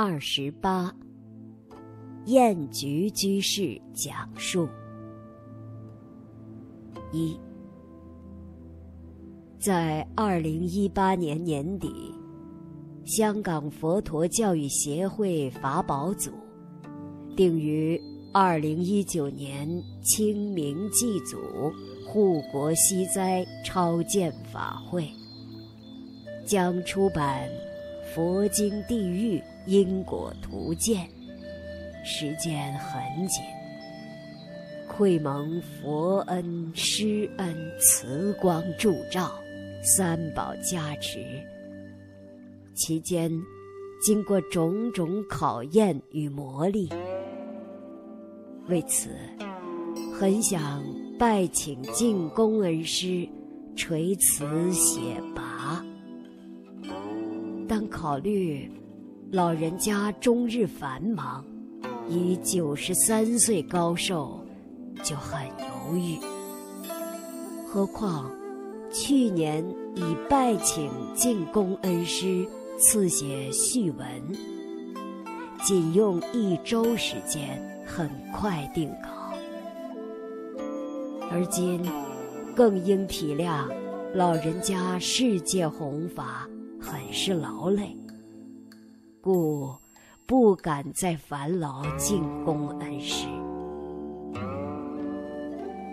二十八，燕菊居士讲述。一，在二零一八年年底，香港佛陀教育协会法宝组定于二零一九年清明祭祖护国息灾超荐法会。将出版《佛经地狱因果图鉴》，时间很紧。会蒙佛恩、师恩、慈光助照，三宝加持。期间，经过种种考验与磨砺，为此，很想拜请净公恩师垂慈写跋。但考虑老人家终日繁忙，已九十三岁高寿，就很犹豫。何况去年已拜请进宫恩师赐写序文，仅用一周时间很快定稿，而今更应体谅老人家世界弘法。很是劳累，故不敢再烦劳进宫恩师。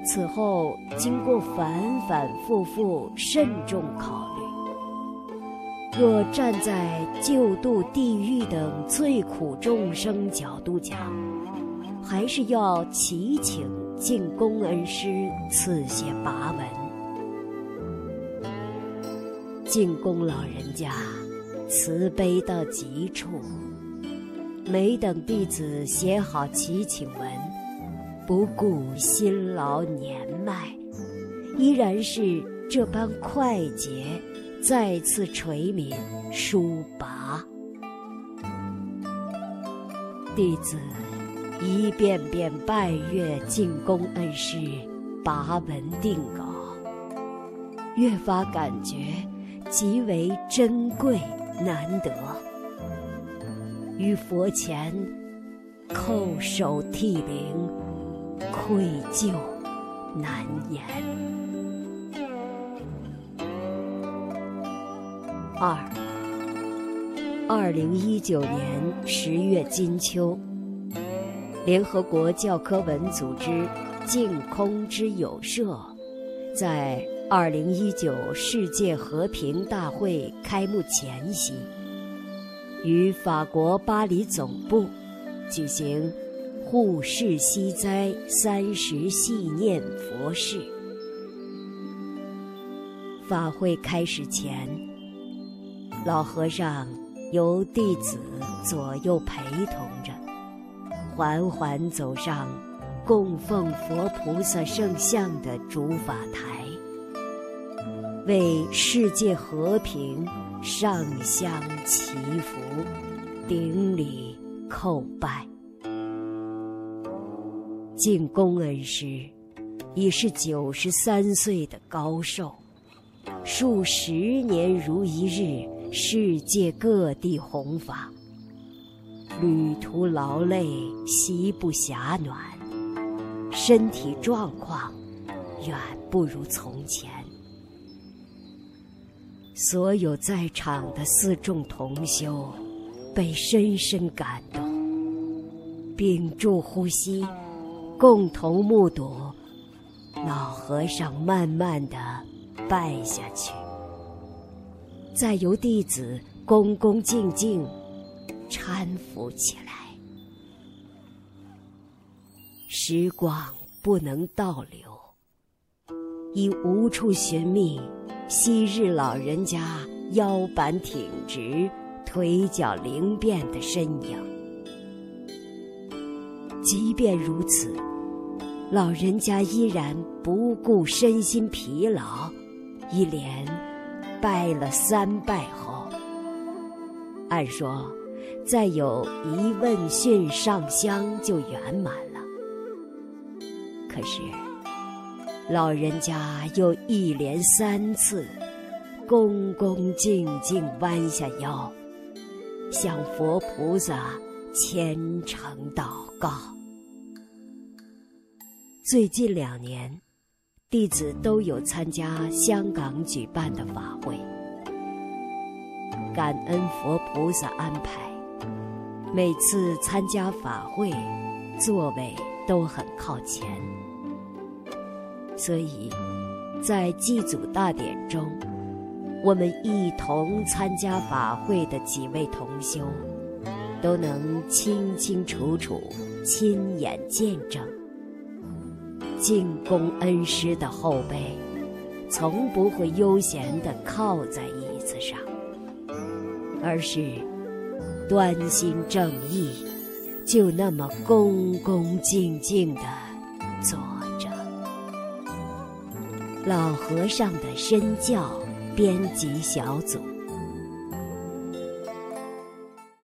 此后经过反反复复慎重考虑，若站在救度地狱等最苦众生角度讲，还是要祈请进宫恩师赐写跋文。进宫老人家慈悲到极处，没等弟子写好祈请文，不顾辛劳年迈，依然是这般快捷，再次垂悯书跋。弟子一遍遍拜阅进宫恩师拔文定稿，越发感觉。极为珍贵难得，于佛前叩首涕零，愧疚难言。二，二零一九年十月金秋，联合国教科文组织净空之友社在。二零一九世界和平大会开幕前夕，于法国巴黎总部举行护世息灾三十系念佛事。法会开始前，老和尚由弟子左右陪同着，缓缓走上供奉佛菩萨圣像的主法台。为世界和平上香祈福、顶礼叩拜。敬公恩师已是九十三岁的高寿，数十年如一日，世界各地弘法，旅途劳累，席不暇暖，身体状况远不如从前。所有在场的四众同修，被深深感动，屏住呼吸，共同目睹老和尚慢慢的拜下去，再由弟子恭恭敬敬搀扶起来。时光不能倒流，已无处寻觅。昔日老人家腰板挺直、腿脚灵便的身影，即便如此，老人家依然不顾身心疲劳，一连拜了三拜后，按说再有一问讯上香就圆满了。可是。老人家又一连三次恭恭敬敬弯下腰，向佛菩萨虔诚祷告。最近两年，弟子都有参加香港举办的法会，感恩佛菩萨安排。每次参加法会，座位都很靠前，所以，在祭祖大典中，我们一同参加法会的几位同修，都能清清楚楚、亲眼见证，敬功恩师的后辈，从不会悠闲地靠在椅子上，而是。端心正义，就那么恭恭敬敬地坐。老和尚的身教编辑小组。